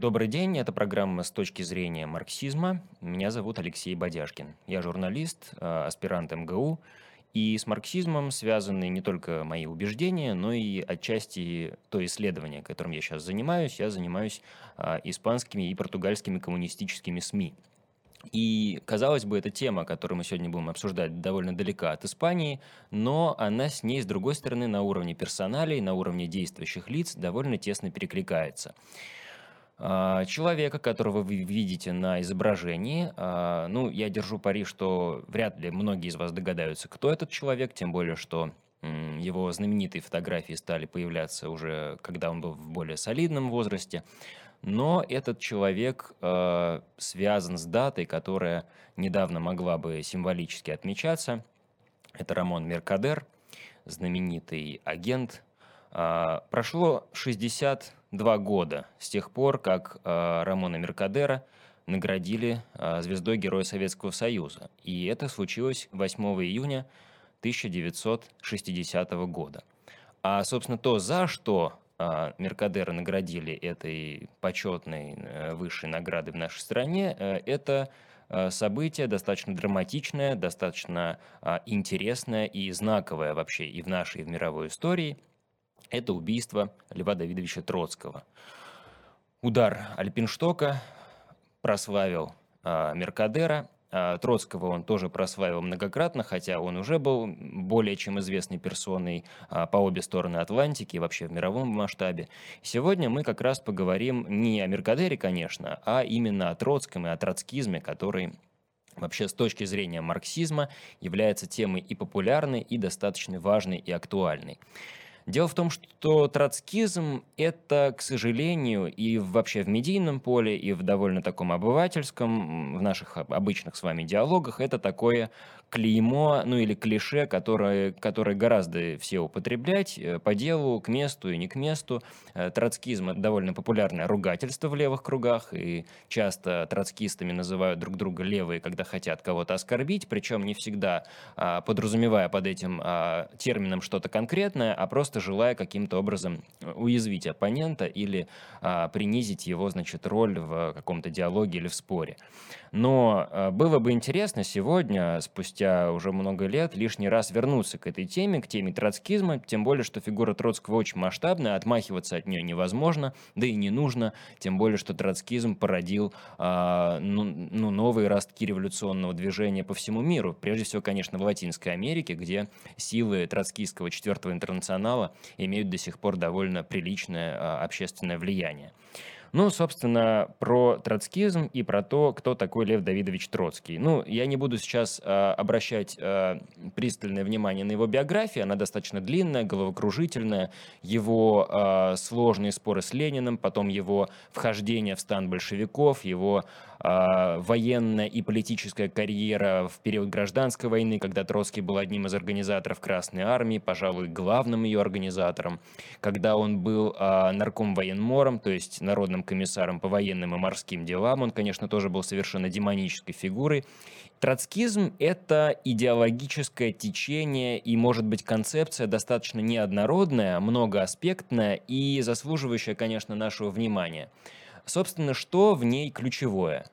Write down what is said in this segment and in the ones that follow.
Добрый день, это программа «С точки зрения марксизма». Меня зовут Алексей Бодяшкин. Я журналист, э, аспирант МГУ, и с марксизмом связаны не только мои убеждения, но и отчасти то исследование, которым я сейчас занимаюсь. Я занимаюсь э, испанскими и португальскими коммунистическими СМИ. И, казалось бы, эта тема, которую мы сегодня будем обсуждать, довольно далека от Испании, но она с ней, с другой стороны, на уровне персоналей, на уровне действующих лиц довольно тесно перекликается. А, человека, которого вы видите на изображении, а, ну, я держу пари, что вряд ли многие из вас догадаются, кто этот человек, тем более, что его знаменитые фотографии стали появляться уже, когда он был в более солидном возрасте. Но этот человек э, связан с датой, которая недавно могла бы символически отмечаться. Это Рамон Меркадер, знаменитый агент. Э, прошло 60 два года с тех пор, как э, Рамона Меркадера наградили э, звездой Героя Советского Союза. И это случилось 8 июня 1960 года. А, собственно, то, за что Меркадера наградили этой почетной э, высшей наградой в нашей стране, э, это э, событие достаточно драматичное, достаточно интересное и знаковое вообще и в нашей, и в мировой истории – это убийство Льва Давидовича Троцкого. Удар Альпинштока прославил э, Меркадера, э, Троцкого он тоже прославил многократно, хотя он уже был более чем известной персоной э, по обе стороны Атлантики вообще в мировом масштабе. Сегодня мы как раз поговорим не о Меркадере, конечно, а именно о Троцком и о троцкизме, который вообще с точки зрения марксизма является темой и популярной, и достаточно важной и актуальной. Дело в том, что троцкизм – это, к сожалению, и вообще в медийном поле, и в довольно таком обывательском, в наших обычных с вами диалогах, это такое клеймо, ну или клише, которое, которое гораздо все употреблять э, по делу, к месту и не к месту. Э, троцкизм – это довольно популярное ругательство в левых кругах, и часто троцкистами называют друг друга левые, когда хотят кого-то оскорбить, причем не всегда а, подразумевая под этим а, термином что-то конкретное, а просто желая каким-то образом уязвить оппонента или а, принизить его, значит, роль в каком-то диалоге или в споре. Но было бы интересно сегодня, спустя уже много лет, лишний раз вернуться к этой теме, к теме троцкизма, тем более, что фигура Троцкого очень масштабная, отмахиваться от нее невозможно, да и не нужно, тем более, что троцкизм породил а, ну, ну, новые ростки революционного движения по всему миру. Прежде всего, конечно, в Латинской Америке, где силы троцкистского четвертого интернационала имеют до сих пор довольно приличное а, общественное влияние. Ну, собственно, про троцкизм и про то, кто такой Лев Давидович Троцкий. Ну, я не буду сейчас э, обращать э, пристальное внимание на его биографию, она достаточно длинная, головокружительная, его э, сложные споры с Лениным, потом его вхождение в стан большевиков, его э, военная и политическая карьера в период гражданской войны, когда Троцкий был одним из организаторов Красной Армии, пожалуй, главным ее организатором, когда он был э, нарком военмором, то есть народным главным комиссаром по военным и морским делам. Он, конечно, тоже был совершенно демонической фигурой. Троцкизм – это идеологическое течение и, может быть, концепция достаточно неоднородная, многоаспектная и заслуживающая, конечно, нашего внимания. Собственно, что в ней ключевое?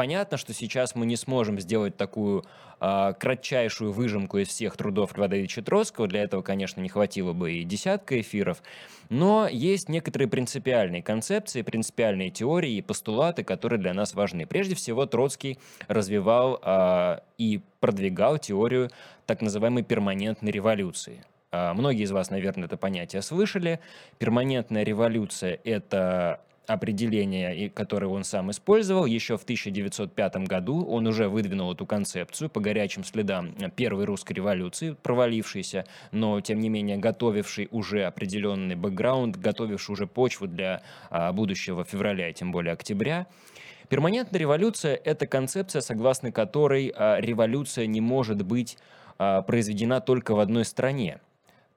А, понятно, что сейчас мы не сможем сделать такую э, кратчайшую выжимку из всех трудов Льва Троцкого. Для этого, конечно, не хватило бы и десятка эфиров. Но есть некоторые принципиальные концепции, принципиальные теории и постулаты, которые для нас важны. Прежде всего, Троцкий развивал э, и продвигал теорию так называемой перманентной революции. Многие из вас, наверное, это понятие слышали. Перманентная революция – это определение, которое он сам использовал. Еще в 1905 году он уже выдвинул эту концепцию по горячим следам Первой русской революции, провалившейся, но тем не менее готовивший уже определенный бэкграунд, готовивший уже почву для а, будущего февраля тем более октября. Перманентная революция – это концепция, согласно которой а, революция не может быть а, произведена только в одной стране.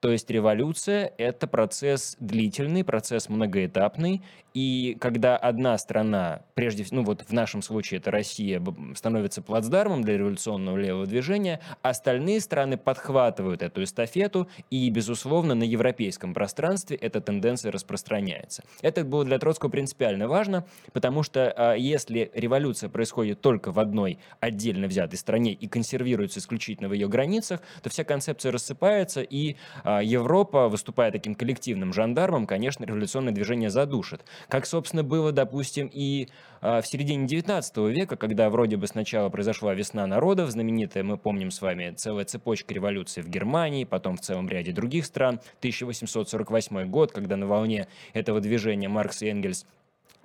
То есть революция — это процесс длительный, процесс многоэтапный, и когда одна страна, прежде всего, ну вот в нашем случае это Россия, становится плацдармом для революционного левого движения, остальные страны подхватывают эту эстафету, и, безусловно, на европейском пространстве эта тенденция распространяется. Это было для Троцкого принципиально важно, потому что а, если революция происходит только в одной отдельно взятой стране и консервируется исключительно в ее границах, то вся концепция рассыпается, и а, Европа, выступая таким коллективным жандармом, конечно, революционное движение задушит. Как, собственно, было, допустим, и а, в середине 19 века, когда вроде бы сначала произошла весна народов, знаменитая, мы помним с вами, целая цепочка революций в Германии, потом в целом ряде других стран, 1848 год, когда на волне этого движения Маркс и Энгельс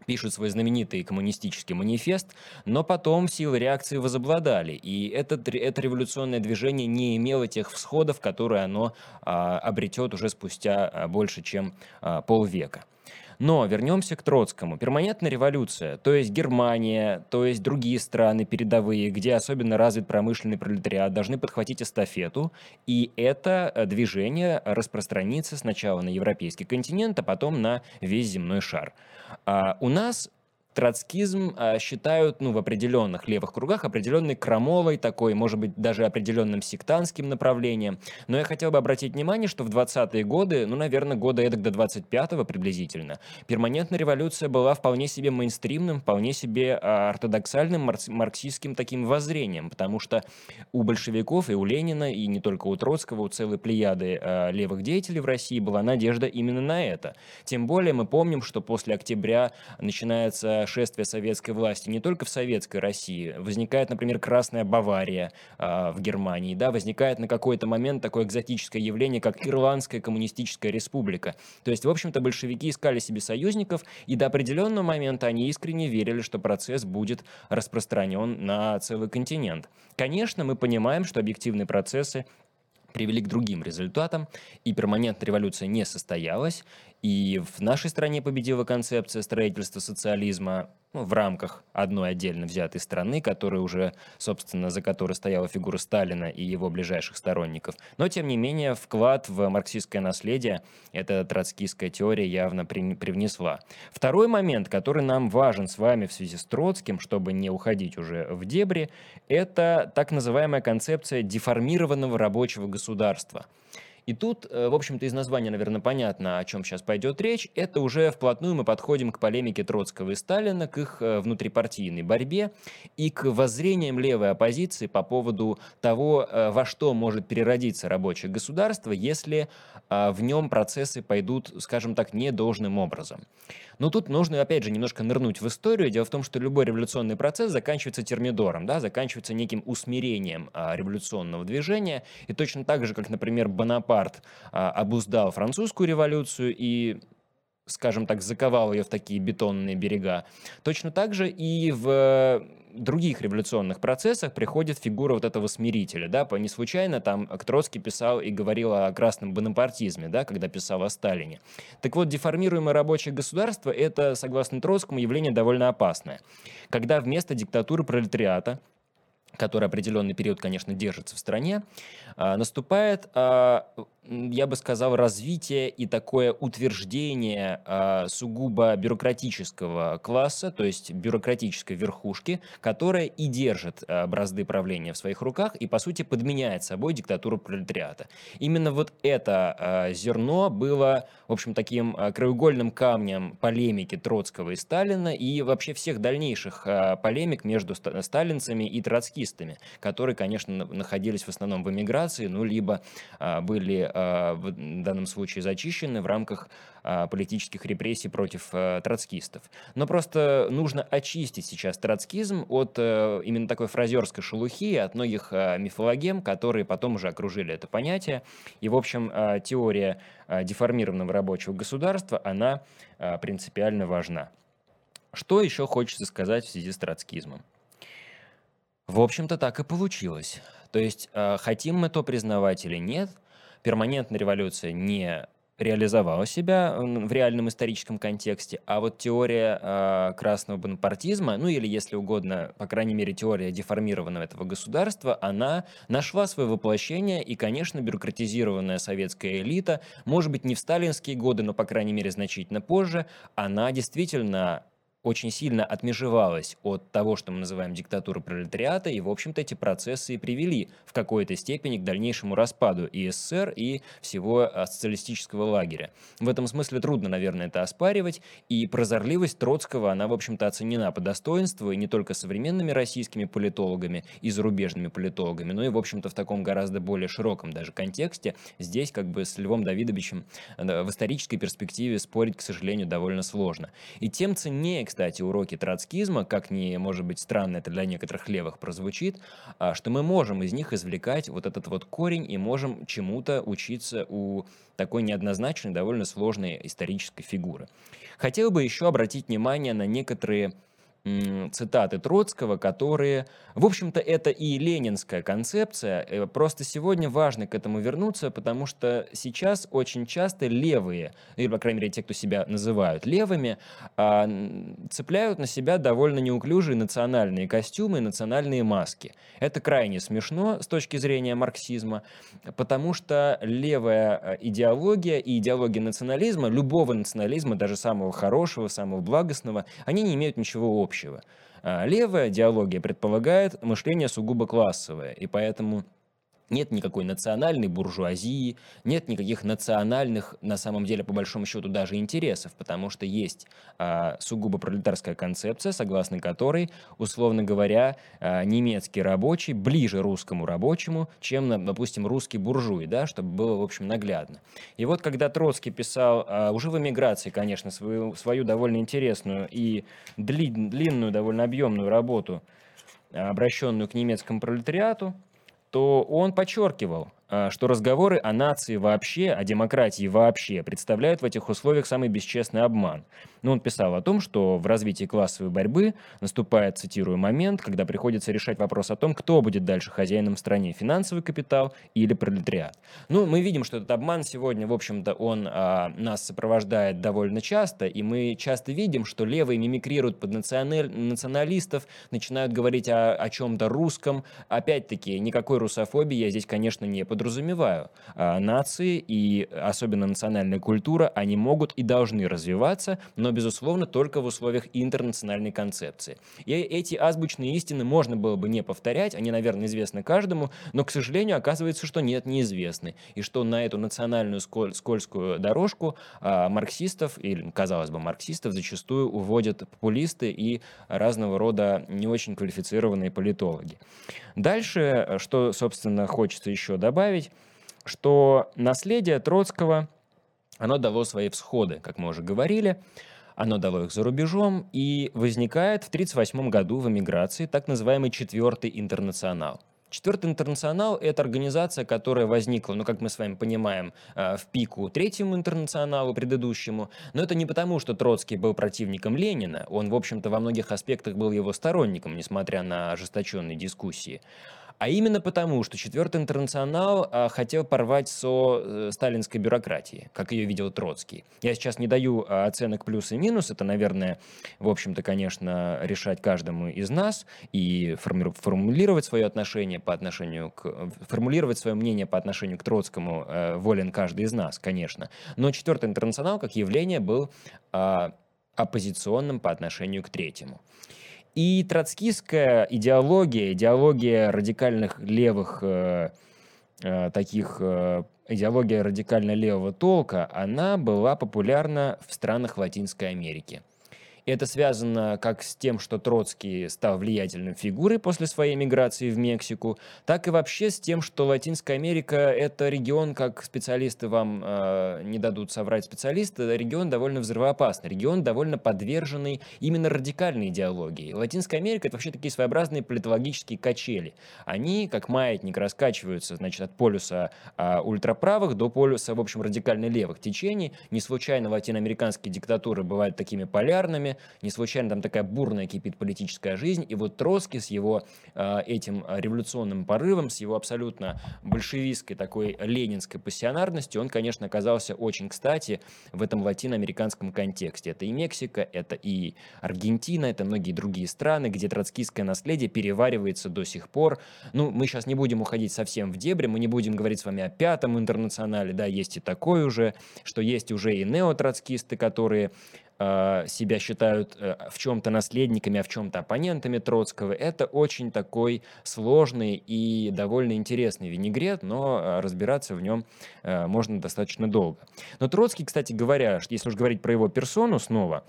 пишут свой знаменитый коммунистический манифест, но потом силы реакции возобладали, и это, это революционное движение не имело тех всходов, которые оно а, обретет уже спустя а, больше, чем а, полвека. Но вернемся к Троцкому. Перманентная революция, то есть Германия, то есть другие страны передовые, где особенно развит промышленный пролетариат, должны подхватить эстафету, и это э, движение распространится сначала на европейский континент, а потом на весь земной шар. А у нас троцкизм а, считают, ну, в определенных левых кругах определенной крамолой такой, может быть, даже определенным сектантским направлением. Но я хотел бы обратить внимание, что в 20-е годы, ну, наверное, года эдак до 25-го приблизительно, перманентная революция была вполне себе мейнстримным, вполне себе а, ортодоксальным марксистским таким воззрением, потому что у большевиков и у Ленина, и не только у Троцкого, у целой плеяды а, левых деятелей в России была надежда именно на это. Тем более мы помним, что после октября начинается шествия советской власти не только в советской России. Возникает, например, Красная Бавария э, в Германии, да, возникает на какой-то момент такое экзотическое явление, как Ирландская коммунистическая республика. То есть, в общем-то, большевики искали себе союзников, и до определенного момента они искренне верили, что процесс будет распространен на целый континент. Конечно, мы понимаем, что объективные процессы привели к другим результатам, и перманентная революция не состоялась, и в нашей стране победила концепция строительства социализма ну, в рамках одной отдельно взятой страны, которая уже, собственно, за которой стояла фигура Сталина и его ближайших сторонников. Но, тем не менее, вклад в марксистское наследие эта троцкистская теория явно при, привнесла. Второй момент, который нам важен с вами в связи с Троцким, чтобы не уходить уже в дебри, это так называемая концепция деформированного рабочего государства – и тут, э, в общем-то, из названия, наверное, понятно, о чем сейчас пойдет речь. Это уже вплотную мы подходим к полемике Троцкого и Сталина, к их э, внутрипартийной борьбе и к воззрениям левой оппозиции по поводу того, э, во что может переродиться рабочее государство, если в нем процессы пойдут, скажем так, недолжным образом. Но тут нужно, опять же, немножко нырнуть в историю. Дело в том, что любой революционный процесс заканчивается термидором, да, заканчивается неким усмирением а, революционного движения. И точно так же, как, например, Бонапарт а, обуздал французскую революцию и скажем так, заковал ее в такие бетонные берега. Точно так же и в других революционных процессах приходит фигура вот этого смирителя, да, не случайно там Троцкий писал и говорил о красном бонапартизме, да, когда писал о Сталине. Так вот, деформируемое рабочее государство – это, согласно Троцкому, явление довольно опасное. Когда вместо диктатуры пролетариата который определенный период, конечно, держится в стране, наступает а, я бы сказал, развитие и такое утверждение э, сугубо бюрократического класса, то есть бюрократической верхушки, которая и держит бразды правления в своих руках и, по сути, подменяет собой диктатуру пролетариата. Именно вот это зерно было, в общем, таким краеугольным камнем полемики Троцкого и Сталина и вообще всех дальнейших полемик между сталинцами и троцкистами, которые, конечно, находились в основном в эмиграции, ну, либо э, были а, в данном случае зачищены в рамках а, политических репрессий против а, троцкистов. Но просто нужно очистить сейчас троцкизм от э, именно такой фразерской шелухи, от многих мифологем, которые потом уже окружили это понятие. И, в общем, теория деформированного рабочего государства, она принципиально важна. Что еще хочется сказать в связи с троцкизмом? В общем-то, так и получилось. То есть, хотим мы то признавать или нет – перманентная революция не реализовала себя в реальном историческом контексте, а вот теория э, красного бонапартизма, ну или, если угодно, по крайней мере, теория деформированного этого государства, она нашла свое воплощение, и, конечно, бюрократизированная советская элита, может быть, не в сталинские годы, но, по крайней мере, значительно позже, она действительно очень сильно отмежевалась от того, что мы называем диктатурой пролетариата, и, в общем-то, эти процессы и привели в какой-то степени к дальнейшему распаду и СССР, и всего а, социалистического лагеря. В этом смысле трудно, наверное, это оспаривать, и прозорливость Троцкого, она, в общем-то, оценена по достоинству, и не только современными российскими политологами и зарубежными политологами, но и, в общем-то, в таком гораздо более широком даже контексте. Здесь, как бы, с Львом Давидовичем в исторической перспективе спорить, к сожалению, довольно сложно. И тем ценнее, кстати, кстати, уроки троцкизма, как ни, может быть, странно это для некоторых левых прозвучит, а, что мы можем из них извлекать вот этот вот корень и можем чему-то учиться у такой неоднозначной, довольно сложной исторической фигуры. Хотел бы еще обратить внимание на некоторые цитаты Троцкого, которые, в общем-то, это и ленинская концепция. Э, просто сегодня важно к этому вернуться, потому что сейчас очень часто левые, или, по крайней мере, те, кто себя называют левыми, а, цепляют на себя довольно неуклюжие национальные костюмы и национальные маски. Это крайне смешно с точки зрения марксизма, потому что левая э, идеология и идеология национализма, любого национализма, даже самого хорошего, самого благостного, они не имеют ничего общего общего. А левая идеология предполагает мышление сугубо классовое, и поэтому нет никакой национальной буржуазии, нет никаких национальных, на самом деле, по большому счету, даже интересов, потому что есть а, сугубо пролетарская концепция, согласно которой, условно говоря, а, немецкий рабочий ближе русскому рабочему, чем, допустим, русский буржуй, да, чтобы было, в общем, наглядно. И вот когда Троцкий писал, а, уже в эмиграции, конечно, свою, свою довольно интересную и длинную, довольно объемную работу, обращенную к немецкому пролетариату, то он подчеркивал, что разговоры о нации вообще, о демократии вообще представляют в этих условиях самый бесчестный обман. Но он писал о том, что в развитии классовой борьбы наступает, цитирую, момент, когда приходится решать вопрос о том, кто будет дальше хозяином в стране, финансовый капитал или пролетариат. Ну, мы видим, что этот обман сегодня, в общем-то, он а, нас сопровождает довольно часто, и мы часто видим, что левые мимикрируют под националь... националистов, начинают говорить о, о чем-то русском. Опять-таки, никакой русофобии я здесь, конечно, не под подразумеваю. А, нации и особенно национальная культура, они могут и должны развиваться, но, безусловно, только в условиях интернациональной концепции. И эти азбучные истины можно было бы не повторять, они, наверное, известны каждому, но, к сожалению, оказывается, что нет, неизвестны. И что на эту национальную сколь скользкую дорожку а, марксистов, или, казалось бы, марксистов зачастую уводят популисты и разного рода не очень квалифицированные политологи. Дальше, что, собственно, хочется еще добавить, добавить, что наследие Троцкого, оно дало свои всходы, как мы уже говорили, оно дало их за рубежом, и возникает в 1938 году в эмиграции так называемый Четвертый интернационал. Четвертый интернационал – это организация, которая возникла, ну, как мы с вами понимаем, э, в пику третьему интернационалу предыдущему. Но это не потому, что Троцкий был противником Ленина. Он, в общем-то, во многих аспектах был его сторонником, несмотря на ожесточенные дискуссии а именно потому, что Четвертый интернационал а, хотел порвать со э, сталинской бюрократией, как ее видел Троцкий. Я сейчас не даю а, оценок плюс и минус, это, наверное, в общем-то, конечно, решать каждому из нас и форми- формулировать свое отношение по отношению к... формулировать свое мнение по отношению к Троцкому э, волен каждый из нас, конечно. Но Четвертый интернационал как явление был э, оппозиционным по отношению к третьему. И троцкистская идеология, идеология радикальных левых э, э, таких э, идеология радикально левого толка, она была популярна в странах Латинской Америки. Это связано как с тем, что Троцкий стал влиятельным фигурой после своей миграции в Мексику, так и вообще с тем, что Латинская Америка – это регион, как специалисты вам э, не дадут соврать специалисты, регион довольно взрывоопасный, регион довольно подверженный именно радикальной идеологии. Латинская Америка – это вообще такие своеобразные политологические качели. Они, как маятник, раскачиваются значит, от полюса э, ультраправых до полюса, в общем, радикально левых течений. Не случайно латиноамериканские диктатуры бывают такими полярными, не случайно там такая бурная кипит политическая жизнь, и вот Троцкий с его э, этим революционным порывом, с его абсолютно большевистской такой ленинской пассионарностью, он, конечно, оказался очень кстати в этом латиноамериканском контексте. Это и Мексика, это и Аргентина, это многие другие страны, где троцкистское наследие переваривается до сих пор. Ну, мы сейчас не будем уходить совсем в дебри, мы не будем говорить с вами о пятом интернационале, да, есть и такое уже, что есть уже и неотроцкисты, которые себя считают э, в чем-то наследниками, а в чем-то оппонентами Троцкого. Это очень такой сложный и довольно интересный винегрет, но э, разбираться в нем можно достаточно долго. Но Троцкий, кстати говоря, если уж говорить про его персону снова,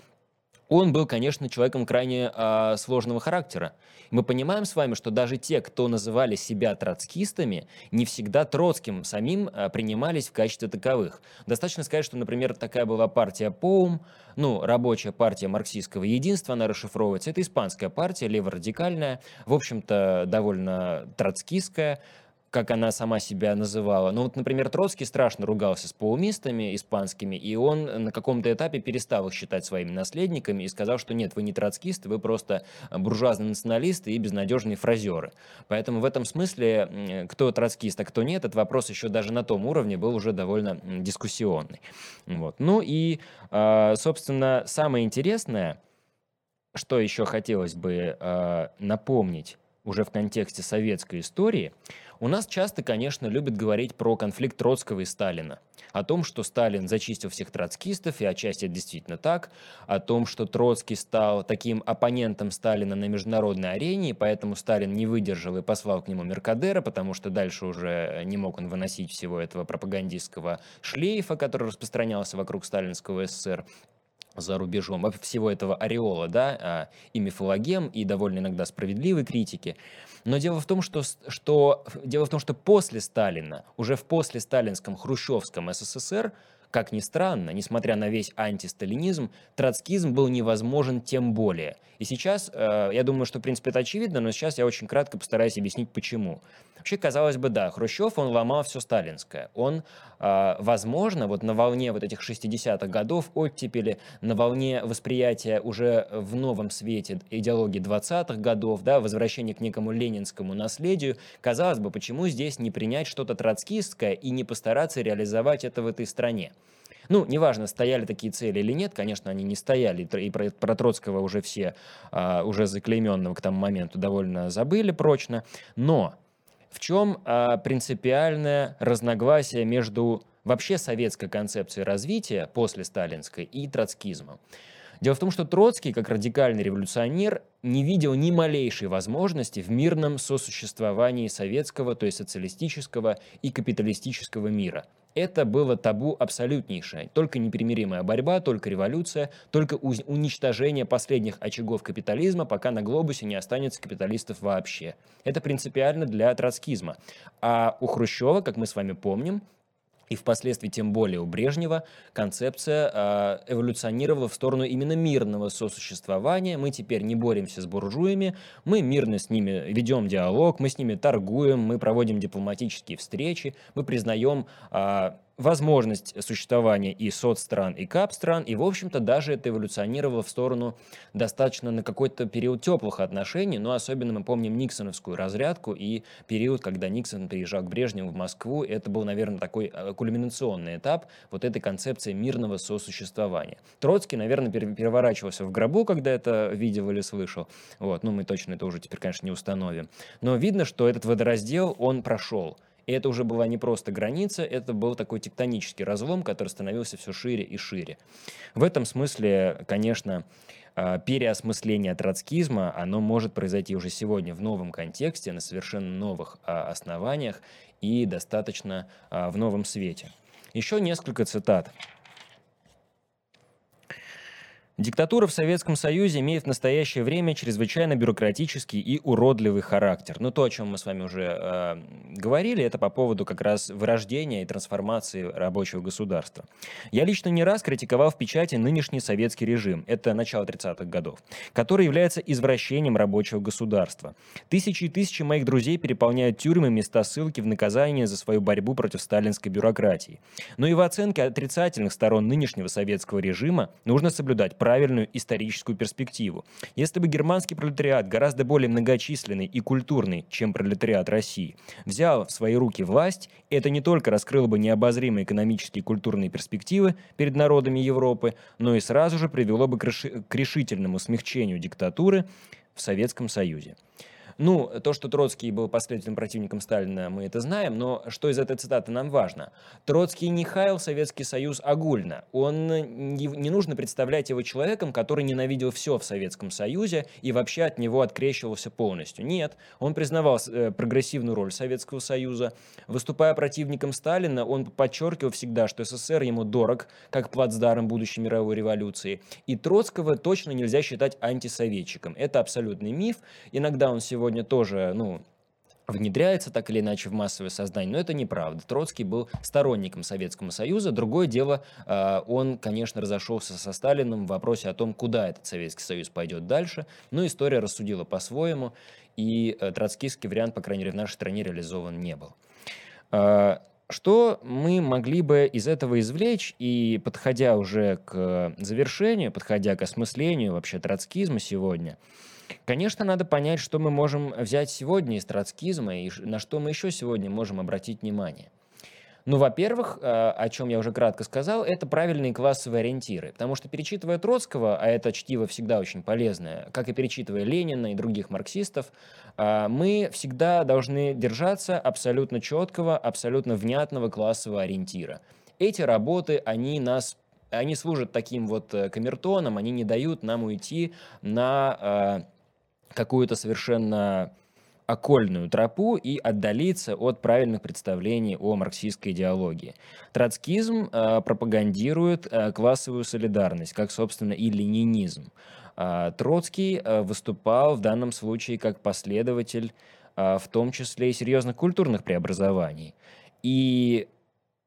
он был, конечно, человеком крайне э, сложного характера. Мы понимаем с вами, что даже те, кто называли себя троцкистами, не всегда Троцким самим э, принимались в качестве таковых. Достаточно сказать, что, например, такая была партия ПОУМ, ну, рабочая партия марксистского единства, она расшифровывается. Это испанская партия, леворадикальная, в общем-то, довольно троцкистская, как она сама себя называла. Ну вот, например, Троцкий страшно ругался с паумистами испанскими, и он на каком-то этапе перестал их считать своими наследниками и сказал, что нет, вы не троцкисты, вы просто буржуазные националисты и безнадежные фразеры. Поэтому в этом смысле, кто троцкист, а кто нет, этот вопрос еще даже на том уровне был уже довольно дискуссионный. Вот. Ну и, а, собственно, самое интересное, что еще хотелось бы а, напомнить уже в контексте советской истории – у нас часто, конечно, любят говорить про конфликт Троцкого и Сталина. О том, что Сталин зачистил всех троцкистов, и отчасти это действительно так. О том, что Троцкий стал таким оппонентом Сталина на международной арене, и поэтому Сталин не выдержал и послал к нему Меркадера, потому что дальше уже не мог он выносить всего этого пропагандистского шлейфа, который распространялся вокруг сталинского СССР за рубежом, всего этого ореола, да, а, и мифологем, и довольно иногда справедливой критики. Но дело в том, что, что, дело в том, что после Сталина, уже в после сталинском хрущевском СССР, как ни странно, несмотря на весь антисталинизм, троцкизм был невозможен тем более. И сейчас, э, я думаю, что, в принципе, это очевидно, но сейчас я очень кратко постараюсь объяснить, почему. Вообще, казалось бы, да, Хрущев, он ломал все сталинское. Он, э, возможно, вот на волне вот этих 60-х годов оттепели, на волне восприятия уже в новом свете идеологии 20-х годов, да, возвращения к некому ленинскому наследию, казалось бы, почему здесь не принять что-то троцкистское и не постараться реализовать это в этой стране? Ну, неважно, стояли такие цели или нет, конечно, они не стояли, и про, про Троцкого уже все, а, уже заклейменного к тому моменту довольно забыли прочно, но в чем а, принципиальное разногласие между вообще советской концепцией развития после сталинской и троцкизмом? Дело в том, что Троцкий, как радикальный революционер, не видел ни малейшей возможности в мирном сосуществовании советского, то есть социалистического и капиталистического мира – это было табу абсолютнейшее. Только непримиримая борьба, только революция, только уничтожение последних очагов капитализма, пока на глобусе не останется капиталистов вообще. Это принципиально для троцкизма. А у Хрущева, как мы с вами помним, и впоследствии тем более у Брежнева концепция э, эволюционировала в сторону именно мирного сосуществования. Мы теперь не боремся с буржуями, мы мирно с ними ведем диалог, мы с ними торгуем, мы проводим дипломатические встречи, мы признаем э, возможность существования и соцстран, и кап-стран, и, в общем-то, даже это эволюционировало в сторону достаточно на какой-то период теплых отношений, но особенно мы помним Никсоновскую разрядку и период, когда Никсон приезжал к Брежневу в Москву, это был, наверное, такой э, кульминационный этап вот этой концепции мирного сосуществования. Троцкий, наверное, переворачивался в гробу, когда это видел или слышал, вот, ну, мы точно это уже теперь, конечно, не установим, но видно, что этот водораздел, он прошел, и это уже была не просто граница, это был такой тектонический разлом, который становился все шире и шире. В этом смысле, конечно, а, переосмысление троцкизма, оно может произойти уже сегодня в новом контексте, на совершенно новых а, основаниях и достаточно а, в новом свете. Еще несколько цитат. Диктатура в Советском Союзе имеет в настоящее время чрезвычайно бюрократический и уродливый характер. Ну, то, о чем мы с вами уже э, говорили, это по поводу как раз вырождения и трансформации рабочего государства. Я лично не раз критиковал в печати нынешний советский режим, это начало 30-х годов, который является извращением рабочего государства. Тысячи и тысячи моих друзей переполняют тюрьмы, места ссылки в наказание за свою борьбу против сталинской бюрократии. Но и в оценке отрицательных сторон нынешнего советского режима нужно соблюдать правильную историческую перспективу. Если бы германский пролетариат, гораздо более многочисленный и культурный, чем пролетариат России, взял в свои руки власть, это не только раскрыло бы необозримые экономические и культурные перспективы перед народами Европы, но и сразу же привело бы к решительному смягчению диктатуры в Советском Союзе. Ну, то, что Троцкий был последовательным противником Сталина, мы это знаем, но что из этой цитаты нам важно? Троцкий не хаял Советский Союз огульно. Он не, не нужно представлять его человеком, который ненавидел все в Советском Союзе и вообще от него открещивался полностью. Нет, он признавал э, прогрессивную роль Советского Союза. Выступая противником Сталина, он подчеркивал всегда, что СССР ему дорог, как плацдарм будущей мировой революции. И Троцкого точно нельзя считать антисоветчиком. Это абсолютный миф. Иногда он сегодня сегодня тоже, ну, внедряется так или иначе в массовое сознание, но это неправда. Троцкий был сторонником Советского Союза. Другое дело, а, он, конечно, разошелся со Сталиным в вопросе о том, куда этот Советский Союз пойдет дальше, но история рассудила по-своему, и э, троцкийский вариант, по крайней мере, в нашей стране реализован не был. А, что мы могли бы из этого извлечь, и подходя уже к завершению, подходя к осмыслению вообще троцкизма сегодня, Конечно, надо понять, что мы можем взять сегодня из троцкизма и на что мы еще сегодня можем обратить внимание. Ну, во-первых, э, о чем я уже кратко сказал, это правильные классовые ориентиры. Потому что, перечитывая Троцкого, а это чтиво всегда очень полезное, как и перечитывая Ленина и других марксистов, э, мы всегда должны держаться абсолютно четкого, абсолютно внятного классового ориентира. Эти работы, они нас они служат таким вот э, камертоном, они не дают нам уйти на какую-то совершенно окольную тропу и отдалиться от правильных представлений о марксистской идеологии. Троцкизм э, пропагандирует э, классовую солидарность, как, собственно, и ленинизм. Э, Троцкий э, выступал в данном случае как последователь, э, в том числе и серьезных культурных преобразований. И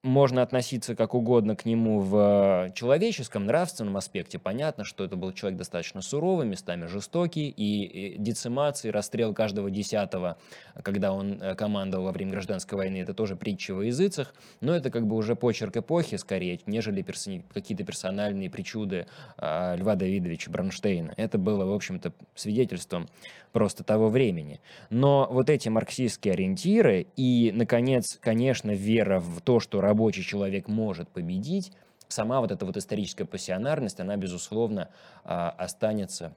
можно относиться как угодно к нему в человеческом, нравственном аспекте. Понятно, что это был человек достаточно суровый, местами жестокий, и децимации, расстрел каждого десятого, когда он э, командовал во время гражданской войны, это тоже притча во языцах, но это как бы уже почерк эпохи скорее, нежели персони... какие-то персональные причуды а, Льва Давидовича Бронштейна. Это было, в общем-то, свидетельством просто того времени. Но вот эти марксистские ориентиры и, наконец, конечно, вера в то, что рабочий человек может победить, сама вот эта вот историческая пассионарность, она, безусловно, а, останется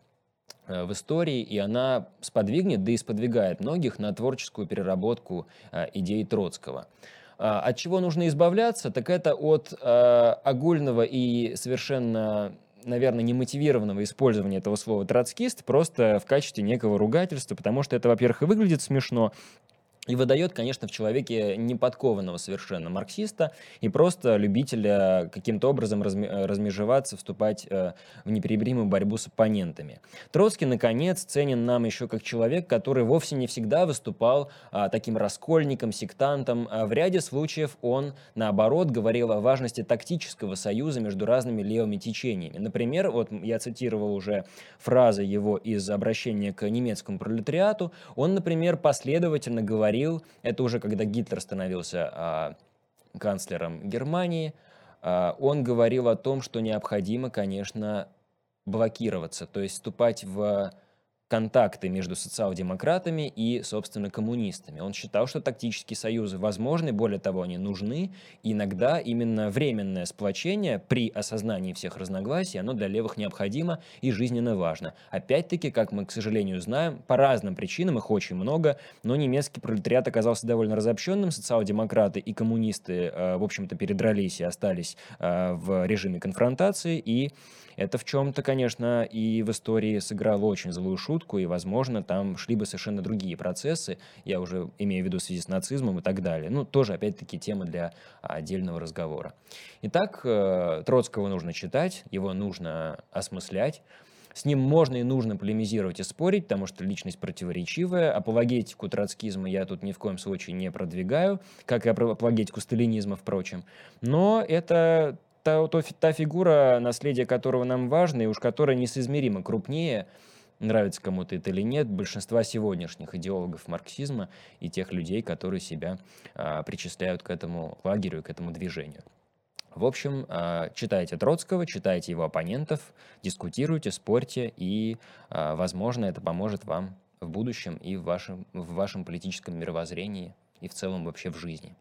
э, в истории, и она сподвигнет, да и сподвигает многих на творческую переработку а, идей Троцкого. А, от чего нужно избавляться, так это от огульного и совершенно наверное, немотивированного использования этого слова троцкист просто в качестве некого ругательства, потому что это, во-первых, и выглядит смешно, и выдает, конечно, в человеке неподкованного совершенно марксиста и просто любителя каким-то образом размежеваться, вступать э, в неперебримую борьбу с оппонентами. Троцкий, наконец, ценен нам еще как человек, который вовсе не всегда выступал а, таким раскольником, сектантом. А в ряде случаев он, наоборот, говорил о важности тактического союза между разными левыми течениями. Например, вот я цитировал уже фразы его из обращения к немецкому пролетариату. Он, например, последовательно говорил говорил, это уже когда Гитлер становился а, канцлером Германии, а, он говорил о том, что необходимо, конечно, блокироваться, то есть вступать в контакты между социал-демократами и, собственно, коммунистами. Он считал, что тактические союзы возможны, более того, они нужны. Иногда именно временное сплочение при осознании всех разногласий, оно для левых необходимо и жизненно важно. Опять-таки, как мы, к сожалению, знаем, по разным причинам, их очень много, но немецкий пролетариат оказался довольно разобщенным, социал-демократы и коммунисты, э, в общем-то, передрались и остались э, в режиме конфронтации, и это в чем-то, конечно, и в истории сыграло очень злую шутку, и, возможно, там шли бы совершенно другие процессы, я уже имею в виду в связи с нацизмом и так далее. Ну, тоже, опять-таки, тема для отдельного разговора. Итак, э, Троцкого нужно читать, его нужно осмыслять, с ним можно и нужно полемизировать и спорить, потому что личность противоречивая. Апологетику троцкизма я тут ни в коем случае не продвигаю, как и апологетику сталинизма, впрочем. Но это та, то, та фигура, наследие которого нам важно, и уж которая несоизмеримо крупнее, нравится кому-то это или нет, большинства сегодняшних идеологов марксизма и тех людей, которые себя а, причисляют к этому лагерю, к этому движению. В общем, а, читайте Троцкого, читайте его оппонентов, дискутируйте, спорьте, и, а, возможно, это поможет вам в будущем и в вашем, в вашем политическом мировоззрении, и в целом вообще в жизни.